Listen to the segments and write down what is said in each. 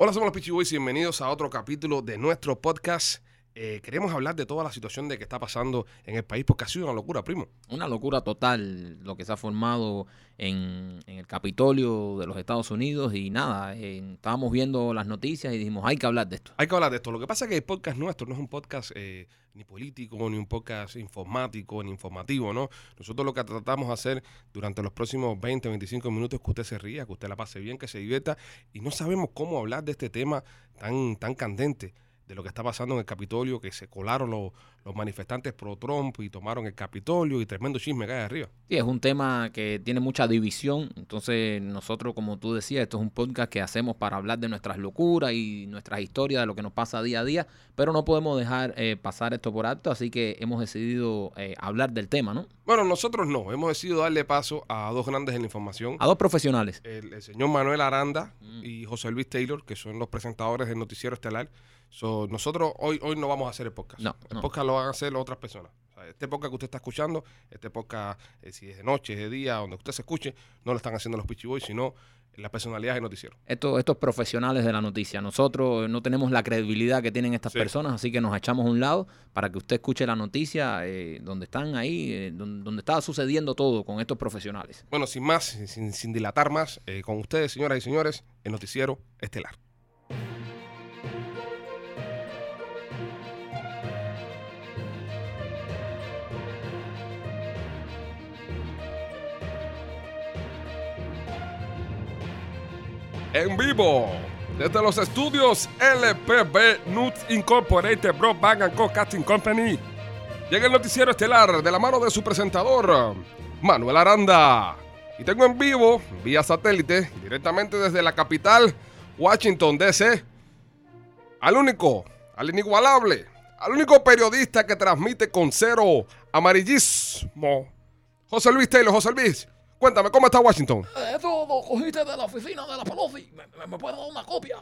Hola, somos los Peachy Boys y bienvenidos a otro capítulo de nuestro podcast. Eh, queremos hablar de toda la situación de que está pasando en el país porque ha sido una locura, primo. Una locura total lo que se ha formado en, en el Capitolio de los Estados Unidos y nada, eh, estábamos viendo las noticias y dijimos, hay que hablar de esto. Hay que hablar de esto. Lo que pasa es que el podcast nuestro no es un podcast eh, ni político, ni un podcast informático, ni informativo, ¿no? Nosotros lo que tratamos de hacer durante los próximos 20, 25 minutos es que usted se ría, que usted la pase bien, que se divierta y no sabemos cómo hablar de este tema tan, tan candente de lo que está pasando en el Capitolio, que se colaron los, los manifestantes pro Trump y tomaron el Capitolio y tremendo chisme hay arriba. Sí, es un tema que tiene mucha división, entonces nosotros, como tú decías, esto es un podcast que hacemos para hablar de nuestras locuras y nuestras historias, de lo que nos pasa día a día, pero no podemos dejar eh, pasar esto por alto, así que hemos decidido eh, hablar del tema, ¿no? Bueno, nosotros no, hemos decidido darle paso a dos grandes en la información. A dos profesionales. el, el señor Manuel Aranda y José Luis Taylor, que son los presentadores del Noticiero Estelar. So, nosotros hoy, hoy no vamos a hacer el podcast. No, el no. podcast lo van a hacer otras personas. O sea, este podcast que usted está escuchando, este podcast, eh, si es de noche, es de día, donde usted se escuche, no lo están haciendo los Pitchy Boys, sino las personalidades del noticiero. Estos, estos profesionales de la noticia. Nosotros no tenemos la credibilidad que tienen estas Sí. personas, así que nos echamos a un lado para que usted escuche la noticia eh, donde están ahí, eh, donde, donde está sucediendo todo con estos profesionales. Bueno, sin más, sin, sin dilatar más, con ustedes, señoras y señores, el Noticiero Estelar. En vivo, desde los estudios LPB Nuts Incorporated Broadband and Casting Company, llega el noticiero estelar de la mano de su presentador, Manuel Aranda. Y tengo en vivo, vía satélite, directamente desde la capital, Washington, D.C., al único, al inigualable, al único periodista que transmite con cero amarillismo, José Luis Taylor. José Luis, cuéntame, ¿cómo está Washington? Eso lo cogiste de la oficina de la Pelosi. ¿Me, me, me puedes dar una copia?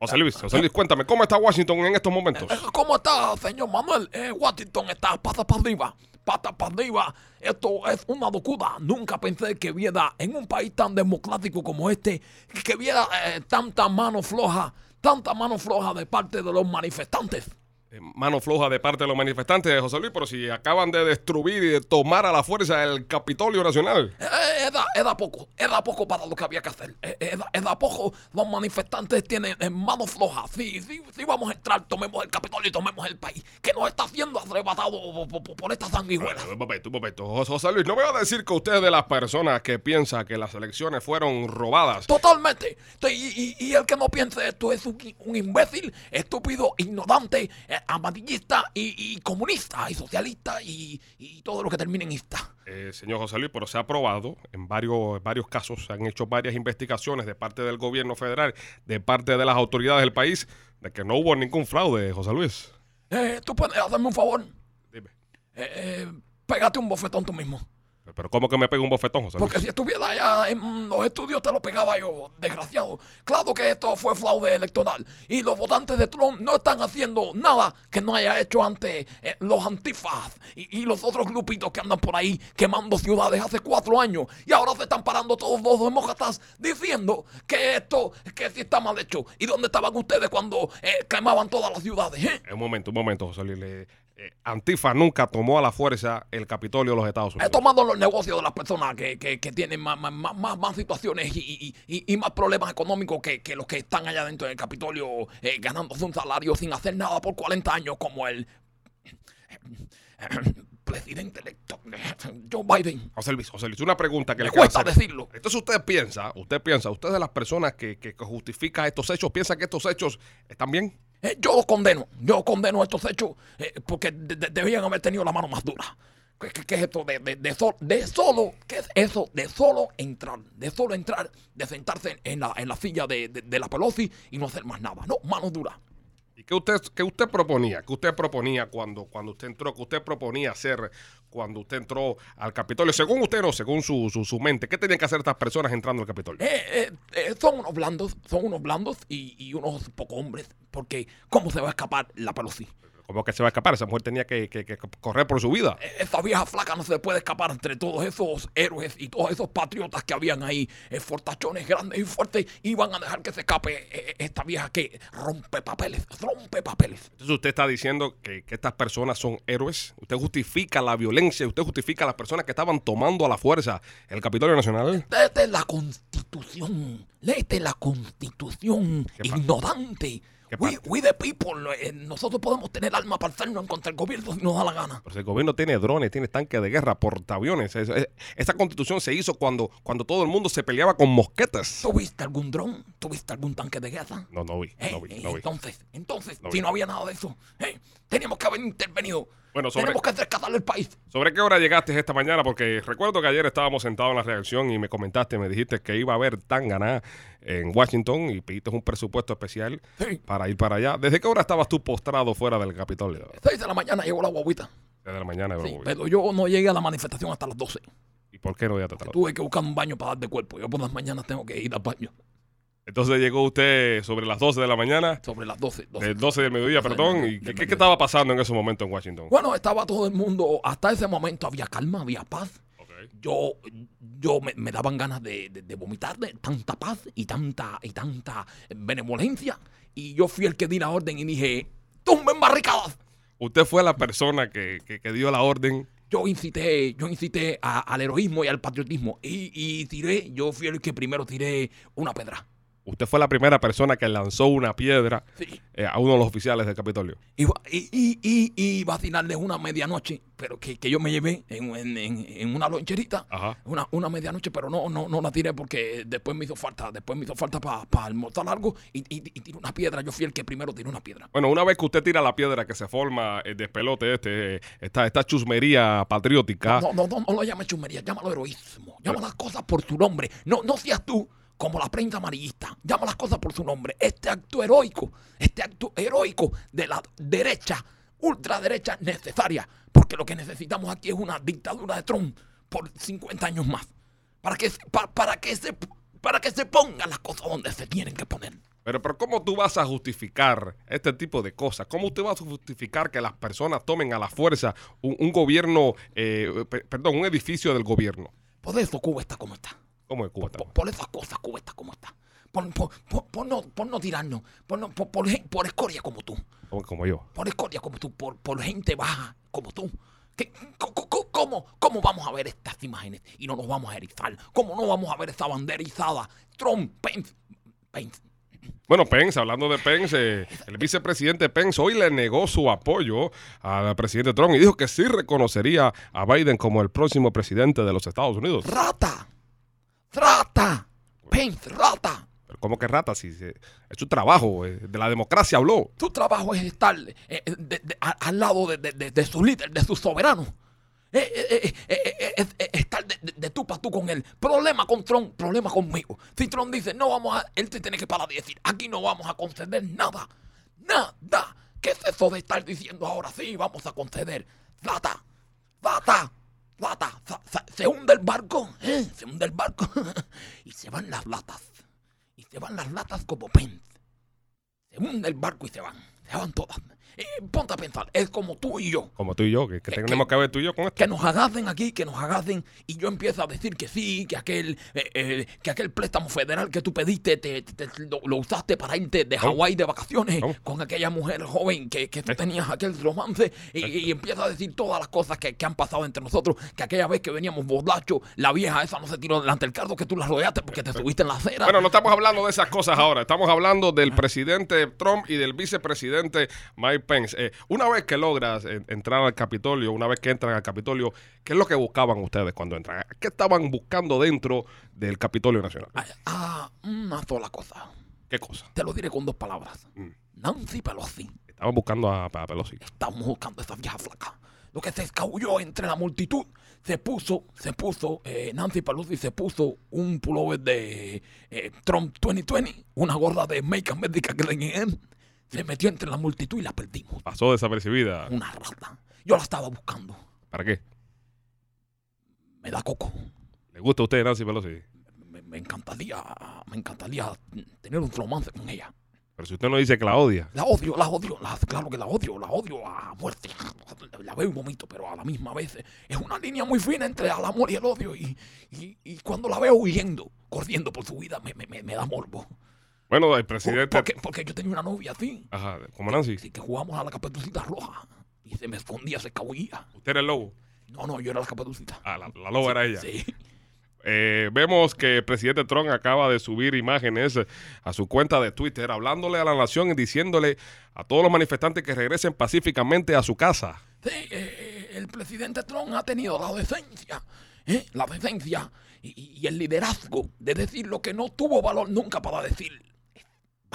José Luis, José Luis, cuéntame, ¿cómo está Washington en estos momentos? Eh, ¿Cómo está, señor Manuel? Eh, Washington está pata para arriba. Pata para arriba. Esto es una locura. Nunca pensé que viera en un país tan democrático como este, que viera eh, tanta mano floja, tanta mano floja de parte de los manifestantes. Eh, Mano floja de parte de los manifestantes, José Luis, pero si acaban de destruir y de tomar a la fuerza el Capitolio Nacional. Eh, era, era poco, era poco para lo que había que hacer. Eh, Era, era poco, los manifestantes tienen eh, manos flojas. Sí, sí, sí, vamos a entrar, tomemos el Capitolio y tomemos el país, que nos está siendo arrebatado por, por- por esta sanguijuela. Un momento, un momento. Jos- José Luis, no me va a decir que usted es de las personas que piensa que las elecciones fueron robadas. Totalmente. Y, y- y el que no piense esto es un, un imbécil, estúpido, ignorante, eh, amarillista y, y comunista y socialista y, y todo lo que termine en ista. Eh, señor José Luis, pero se ha probado en varios, varios casos, se han hecho varias investigaciones de parte del gobierno federal, de parte de las autoridades del país, de que no hubo ningún fraude, José Luis. Eh, ¿Tú puedes hacerme un favor? Dime. Eh, eh, pégate un bofetón tú mismo. Pero ¿cómo que me pega un bofetón, José Luis? Porque si estuviera allá en los estudios te lo pegaba yo, desgraciado. Claro que esto fue fraude electoral. Y los votantes de Trump no están haciendo nada que no haya hecho antes eh, los antifas y, y los otros grupitos que andan por ahí quemando ciudades hace cuatro años. Y ahora se están parando todos los demócratas diciendo que esto, que sí está mal hecho. ¿Y dónde estaban ustedes cuando eh, quemaban todas las ciudades? eh? Un momento, un momento, José Luis. Eh, Antifa nunca tomó a la fuerza el Capitolio de los Estados He Unidos. tomado los negocios de las personas que, que, que tienen más, más, más, situaciones y, y- más problemas económicos que, que los que están allá dentro del Capitolio eh, ganándose un salario sin hacer nada por 40 años como el presidente electo Joe Biden. José Luis, José Luis, una pregunta que le cuesta hacer. decirlo. Entonces usted piensa, usted piensa, usted de las personas que, que justifica estos hechos, piensa que estos hechos están bien. Eh, yo los condeno, yo condeno estos hechos eh, porque de- de- debían haber tenido la mano más dura. ¿Qué, es esto de, de, de, sol- de solo, qué es eso de solo entrar, de solo entrar, de sentarse en la, en la silla de la Pelosi y no hacer más nada? No, mano dura. ¿Y qué usted, qué usted proponía? ¿Qué usted proponía cuando, cuando usted entró? ¿Qué usted proponía hacer cuando usted entró al Capitolio? Según usted, no, según su, su, mente. ¿Qué tenían que hacer estas personas entrando al Capitolio? Eh, eh, eh, son unos blandos, son unos blandos y, unos poco hombres, porque ¿cómo se va a escapar la Pelosi? ¿Cómo que se va a escapar? Esa mujer tenía que, que- que correr por su vida. E- Esa vieja flaca no se puede escapar entre todos esos héroes y todos esos patriotas que habían ahí, eh, fortachones grandes y fuertes, iban a dejar que se escape eh, esta vieja que rompe papeles, rompe papeles. Entonces usted está diciendo que, que estas personas son héroes. Usted justifica la violencia, usted justifica a las personas que estaban tomando a la fuerza el Capitolio Nacional. Léete la constitución, léete la constitución, ¿Qué pa- ignorante. ¿Qué We, we the people, eh, nosotros podemos tener alma para hacernos contra el gobierno si nos da la gana. Pero si el gobierno tiene drones, tiene tanques de guerra, portaaviones. Es- es- esa constitución se hizo cuando, cuando todo el mundo se peleaba con mosquetes. ¿Tuviste algún dron? ¿Tuviste algún tanque de guerra? No, no vi, Eh, no vi, eh, no vi. entonces, entonces, No si vi. no había nada de eso, eh, teníamos que haber intervenido. Bueno, sobre- Tenemos que rescatar el país. ¿Sobre qué hora llegaste esta mañana? Porque recuerdo que ayer estábamos sentados en la reacción y me comentaste, me dijiste que iba a haber tangana en Washington y pediste un presupuesto especial Sí. para ir para allá. ¿Desde qué hora estabas tú postrado fuera del Capitolio? 6 de la mañana llegó la guaguita. Desde la mañana. Sí, bro. pero yo no llegué a la manifestación hasta las 12. ¿Y por qué no ya te trató? Tuve que buscar un baño para dar de cuerpo. Yo por las mañanas tengo que ir al baño. Entonces llegó usted sobre las 12 de la mañana, Sobre las 12. 12. de 12 del mediodía, 12 del perdón. mediodía, ¿Y del qué, qué- estaba pasando en ese momento en Washington? Bueno, estaba todo el mundo, hasta ese momento había calma, había paz. Ok. Yo, yo me, me daban ganas de, de- de vomitar de tanta paz y tanta, y tanta benevolencia. Y yo fui el que di la orden y dije, tumben barricadas. Usted fue la persona que, que- que dio la orden. Yo incité, yo incité a- al heroísmo y al patriotismo. Y, y tiré, yo fui el que primero tiré una pedra. Usted fue la primera persona que lanzó una piedra Sí. eh, a uno de los oficiales del Capitolio. Y, y, y, y, vacilarles una medianoche, pero que, que yo me llevé en, en- en- una loncherita. Ajá. Una, una medianoche, pero no, no, no la tiré porque después me hizo falta, después me hizo falta para almorzar algo y, y, y tiré una piedra. Yo fui el que primero tiró una piedra. Bueno, una vez que usted tira la piedra que se forma el despelote este, esta, esta chusmería patriótica, No, no, no, no lo llames chumería, llámalo heroísmo. Llama las cosas por su nombre. No, no seas tú como la prensa amarillista. Llama las cosas por su nombre. Este acto heroico, este acto heroico de la derecha, ultraderecha necesaria. Porque lo que necesitamos aquí es una dictadura de Trump por 50 años más. Para que, pa- para que, se, para que se pongan las cosas donde se tienen que poner. Pero, pero ¿cómo tú vas a justificar este tipo de cosas? ¿Cómo usted va a justificar que las personas tomen a la fuerza un, un gobierno, eh, pe- perdón, un edificio del gobierno? Por eso Cuba está como está. ¿Cómo es Cuba? Por, por esas cosas Cuba está como está. Por, por, no, por no tirarnos. Por, no- por, escoria como tú. Como, como yo. por escoria como tú, por, por gente baja como tú. ¿Qué- ¿Cómo, ¿Cómo vamos a ver estas imágenes y no nos vamos a erizar? ¿Cómo no vamos a ver esa bandera izada? Trump, Pence, Pence. Bueno, Pence, hablando de Pence, eh, el vicepresidente Pence hoy le negó su apoyo al presidente Trump y dijo que sí reconocería a Biden como el próximo presidente de los Estados Unidos. ¡Rata! ¡Rata! Pence, rata. Pero ¿Cómo que rata? Si es su trabajo, eh, de la democracia habló. Tu trabajo es estar eh, eh, de- de- a- al lado de, de- de- de su líder, de su soberano. Eh, eh, eh, estar de, de- de tú para tú con él. Problema con Trump, problema conmigo. Si Trump dice, no vamos a. Él te tiene que parar y decir, aquí no vamos a conceder nada. Nada. ¿Qué es eso de estar diciendo ahora sí, vamos a conceder? Rata, rata, sa- Se hunde el barco, ¿eh? Se hunde el barco. y se van las latas. Y se van las latas como Pence. Se hunde el barco y se van. Se van todas. Eh, ponte a pensar, es como tú y yo. Como tú y yo, que, que ¿Qué- tenemos que ver tú y yo con esto. Que nos agaden aquí, que nos agaden, y yo empiezo a decir que sí, que aquel, eh, eh, que aquel préstamo federal que tú pediste, te, te- te- lo, lo usaste para irte de Hawái de vacaciones ¿Cómo? con aquella mujer joven que, que tú ¿Eh? tenías aquel romance, y, y empiezo a decir todas las cosas que, han pasado entre nosotros, que aquella vez que veníamos borrachos, la vieja esa no se tiró delante del carro, que tú la rodeaste porque te subiste en la acera. Bueno, no estamos hablando de esas cosas ahora. Estamos hablando del presidente Trump y del vicepresidente Mike Pence. Eh, una vez que logras eh, entrar al Capitolio, una vez que entran al Capitolio, ¿qué es lo que buscaban ustedes cuando entran? ¿Qué estaban buscando dentro del Capitolio Nacional? Ah, ah, una sola cosa. ¿Qué cosa? Te lo diré con dos palabras. Mm. Nancy Pelosi. Estaban buscando a, a Pelosi. Estamos buscando a esa vieja flaca. Lo que se escabulló entre la multitud, se puso, se puso, eh, Nancy Pelosi se puso un pullover de eh, Trump 2020, una gorra de Make America Great Again, se metió entre la multitud y la perdimos. Pasó desapercibida. Una rata. Yo la estaba buscando. ¿Para qué? Me da coco. ¿Le gusta a usted Nancy Pelosi? Me, me encantaría, me encantaría tener un romance con ella. Pero si usted no dice que la odia. La odio, la odio, la- claro que la odio, la odio a muerte. La veo un momento, pero a la misma vez es una línea muy fina entre el amor y el odio. Y, y- y cuando la veo huyendo, corriendo por su vida, me- me- me da morbo. Bueno, el Por- presidente. porque, porque yo tenía una novia así, Ajá, como Nancy. así que jugamos a la caperucita roja. Y se me escondía, se escabullía. Usted era el lobo. No, no, yo era la caperucita. Ah, la, la loba era ella. Sí. Eh, vemos que el presidente Trump acaba de subir imágenes a su cuenta de Twitter hablándole a la nación y diciéndole a todos los manifestantes que regresen pacíficamente a su casa. Sí, eh, el presidente Trump ha tenido la decencia, ¿eh? la decencia y, y el liderazgo de decir lo que no tuvo valor nunca para decir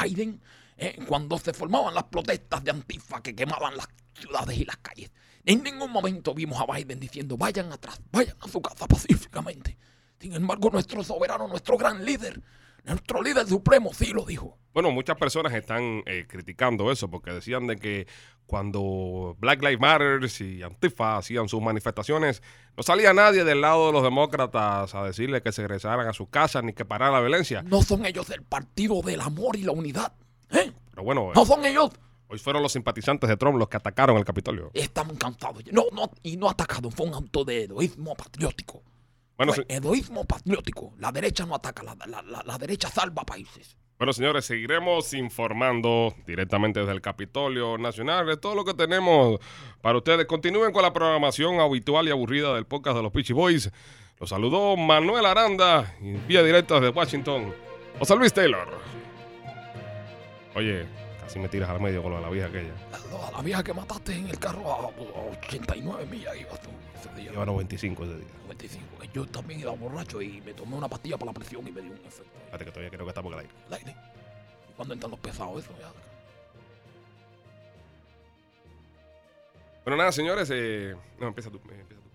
Biden ¿eh? cuando se formaban las protestas de Antifa que quemaban las ciudades y las calles. En ningún momento vimos a Biden diciendo vayan atrás, vayan a su casa pacíficamente. Sin embargo, nuestro soberano, nuestro gran líder, nuestro líder supremo sí lo dijo. Bueno, muchas personas están eh, criticando eso porque decían de que cuando Black Lives Matter y Antifa hacían sus manifestaciones, no salía nadie del lado de los demócratas a decirle que se regresaran a sus casas ni que pararan la violencia. No son ellos el partido del amor y la unidad. ¿eh? Pero bueno, eh, No son ellos. hoy fueron los simpatizantes de Trump los que atacaron el Capitolio. Estamos cansados. No, no, y no atacado, fue un acto de egoísmo patriótico. Bueno, Fue se- egoísmo patriótico. La derecha no ataca, la, la- la- la derecha salva países. Bueno, señores, seguiremos informando directamente desde el Capitolio Nacional de todo lo que tenemos para ustedes. Continúen con la programación habitual y aburrida del podcast de los Peachy Boys. Los saludó Manuel Aranda, y vía directa desde Washington. José Luis Taylor. Oye, casi me tiras al medio con lo de la vieja aquella. La, la vieja que mataste en el carro a, a 89 millas ibas tú ese día. Lleva 95 ese día. 95. Yo también iba borracho y me tomé una pastilla para la presión y me dio un efecto. Espérate que todavía creo que está por el aire. al aire. Y cuando entran los pesados, eso ya. Bueno, nada, señores. eh, no, empieza tú. eh, Empieza tú.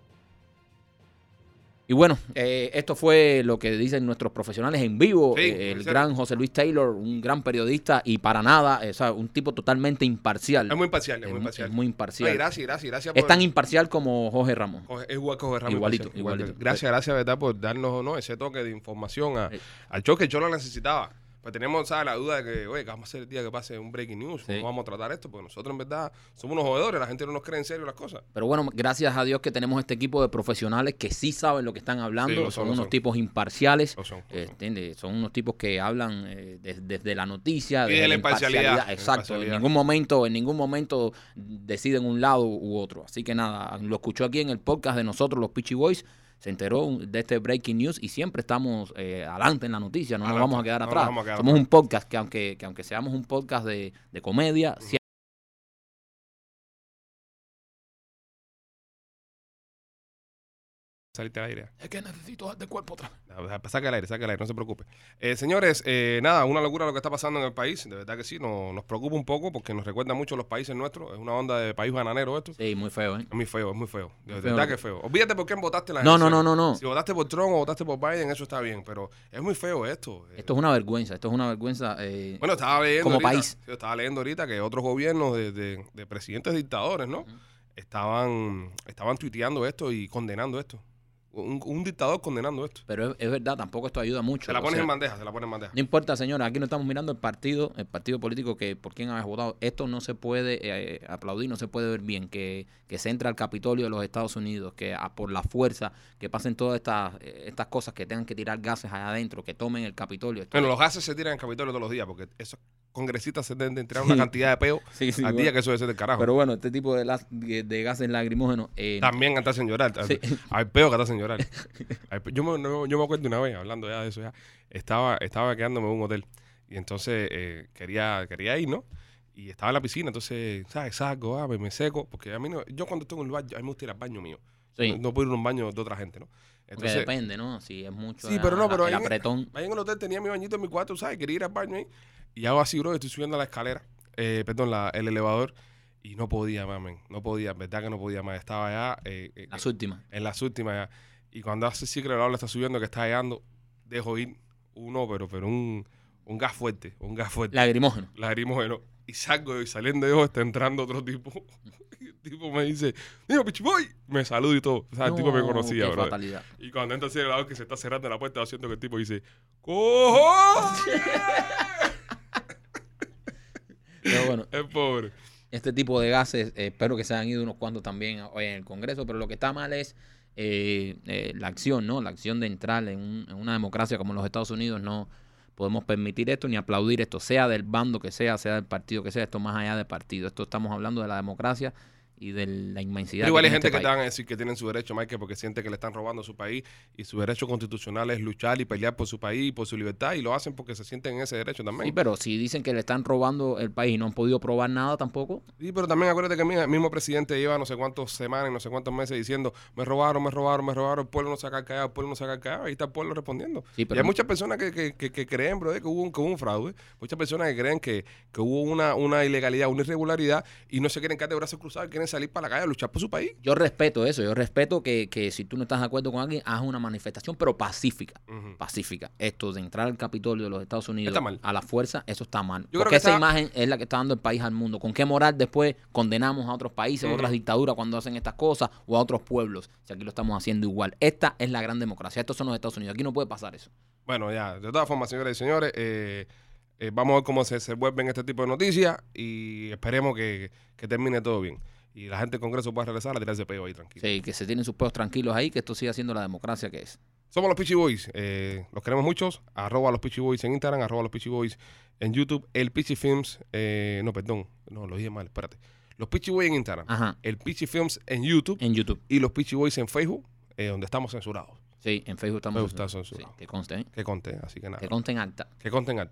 Y bueno, eh, esto fue lo que dicen nuestros profesionales en vivo. Sí, Eh, el gran José Luis Taylor, un gran periodista y para nada, eh, o sea, un tipo totalmente imparcial. Es muy imparcial, es muy mu- imparcial. es muy imparcial. Ay, gracias, gracias, gracias. Es por- tan imparcial como Jorge Ramón. Es igual que Jorge Ramos. Igualito, igualito. igual. Gracias, gracias, ¿verdad? Por darnos ¿no? ese toque de información a- Sí. al show que yo lo necesitaba. Pues tenemos ¿sabes? la duda de que, oye, ¿qué vamos a hacer el día que pase un breaking news? Sí. ¿Cómo vamos a tratar esto? Porque nosotros en verdad somos unos jodedores, la gente no nos cree en serio las cosas. Pero bueno, gracias a Dios que tenemos este equipo de profesionales que sí saben lo que están hablando. Sí, son, unos son. tipos imparciales. Son, eh, son. unos tipos que hablan eh, des- desde la noticia, Y desde de la imparcialidad, Exacto. imparcialidad. En ningún momento, en ningún momento deciden un lado u otro. Así que nada, lo escuchó aquí en el podcast de nosotros, los Pitchy Boys. Se enteró de este breaking news y siempre estamos eh, adelante en la noticia, no nos vamos a quedar atrás. vamos a quedar Somos atrás. un podcast que aunque, que aunque seamos un podcast de, de comedia, Saliste al aire. Es que necesito darte cuerpo otra vez. Saca el aire, saca el aire, no se preocupe. Eh, señores, eh, nada, una locura lo que está pasando en el país. De verdad que sí, nos, nos preocupa un poco porque nos recuerda mucho a los países nuestros. Es una onda de país bananero esto. sí, muy feo, ¿eh? Es muy feo, es muy feo. De Muy verdad feo. que es feo. Olvídate por quién votaste la No, no, elecciones. no, no, no. Si votaste por Trump o votaste por Biden, eso está bien, pero es muy feo esto. Eh, Esto es una vergüenza, esto es una vergüenza. eh, Bueno, estaba leyendo como ahorita, país. yo estaba leyendo ahorita que otros gobiernos de, de- de presidentes dictadores, ¿no? Estaban, estaban tuiteando esto y condenando esto. Un, un dictador condenando esto. pero es, es verdad, tampoco esto ayuda mucho. Se la o pones sea, en bandeja, se la pones en bandeja. No importa, señora, aquí no estamos mirando el partido, el partido político que por quién hayas votado. Esto no se puede eh, aplaudir, no se puede ver bien que, que se entre al Capitolio de los Estados Unidos, que a- por la fuerza, que pasen todas estas, eh, estas cosas, que tengan que tirar gases allá adentro, que tomen el Capitolio. Esto Bueno, es- los gases se tiran en Capitolio todos los días porque esos congresistas se deben de tirar una cantidad de peo Sí, sí, al bueno. día que eso debe ser del carajo. Pero bueno, este tipo de, las- de, de gases lacrimógenos. eh, También hacen llorar. Sí. Hay peo que hacen llorar. Pe- yo, me, no- yo me acuerdo una vez, hablando ya de eso, ya, estaba, estaba quedándome en un hotel y entonces eh, quería, quería ir, ¿no? Y estaba en la piscina, entonces, ¿sabes? Salgo, ah, me, me seco, porque a mí no, yo cuando estoy en el baño, a mí me gusta ir al baño mío. Sí. No, no puedo ir a un baño de otra gente, ¿no? porque depende, ¿no? Si es mucho. Sí, pero no, pero ahí en- apretón. Ahí en el hotel tenía mi bañito en mi cuarto, ¿sabes? Quería ir al baño ahí. Y hago así, bro, estoy subiendo la escalera, eh, perdón, la- el elevador. Y no podía, mamen. No podía, verdad que no podía más. Estaba ya eh, eh, Las últimas. en las últimas ya. Y cuando hace que el elevador está subiendo, que está llegando, dejo ir uno, pero, pero un, un gas fuerte, un gas fuerte. Lagrimógeno. Lagrimógeno. Y salgo y saliendo de ojo está entrando otro tipo. Y el tipo me dice, dime, pichiboy. Me saluda y todo. O sea, el tipo me No, conocía, bro. Y cuando entra así el elevador que se está cerrando la puerta, va haciendo que el tipo dice, ¡Cojo! Pero bueno, Es pobre. este tipo de gases, eh, espero que se hayan ido unos cuantos también hoy en el Congreso, pero lo que está mal es eh, eh, la acción, ¿no? La acción de entrar en, un- en una democracia como los Estados Unidos, no podemos permitir esto ni aplaudir esto, sea del bando que sea, sea del partido que sea, esto más allá de partido. Esto estamos hablando de la democracia y de la inmensidad. Pero igual hay gente este que te país. van a decir que tienen su derecho, Michael, porque siente que le están robando su país y su derecho constitucional es luchar y pelear por su país y por su libertad y lo hacen porque se sienten en ese derecho también. Sí, pero si dicen que le están robando el país y no han podido probar nada tampoco, Sí, pero también acuérdate que el mismo presidente lleva no sé cuántas semanas, no sé cuántos meses diciendo, me robaron, me robaron, me robaron, el pueblo no se ha callado, el pueblo no se ha callado, ahí está el pueblo respondiendo. Sí, y hay muchas personas que, que, que, que creen, brother, que hubo, un, que hubo un fraude, muchas personas que creen que, que hubo una, una ilegalidad, una irregularidad y no se quieren quedar de brazos cruzados, quieren salir para la calle a luchar por su país. yo respeto eso, yo respeto que, que si tú no estás de acuerdo con alguien, haz una manifestación, pero pacífica. Pacífica. Esto de entrar al Capitolio de los Estados Unidos a la fuerza, eso está mal. creo Porque que esa está- imagen es la que está dando el país al mundo. ¿Con qué moral después condenamos a otros países, a Ujú. otras dictaduras cuando hacen estas cosas o a otros pueblos? Si aquí lo estamos haciendo igual. Esta es la gran democracia. Estos son los Estados Unidos. Aquí no puede pasar eso. Bueno, ya, de todas formas, señores y señores, eh, eh, vamos a ver cómo se, se vuelven este tipo de noticias y esperemos que, que termine todo bien. Y la gente del Congreso pueda regresar a tirarse peo ahí tranquilo. Sí, que se tienen sus peos tranquilos ahí, que esto siga siendo la democracia que es. Somos los Peachy Boys. eh, los queremos muchos. Arroba los Peachy Boys en Instagram, arroba los Peachy Boys en YouTube. El Peachy Films, eh, no, perdón, no, lo dije mal, espérate. Los Peachy Boys en Instagram, Ajá, el Peachy Films en YouTube en YouTube. y los Peachy Boys en Facebook, eh, donde estamos censurados. Sí, en Facebook estamos. Facebook está Sí, que conste, ¿eh? Que conte, así que nada. Que conste en acta. Que conte en alta.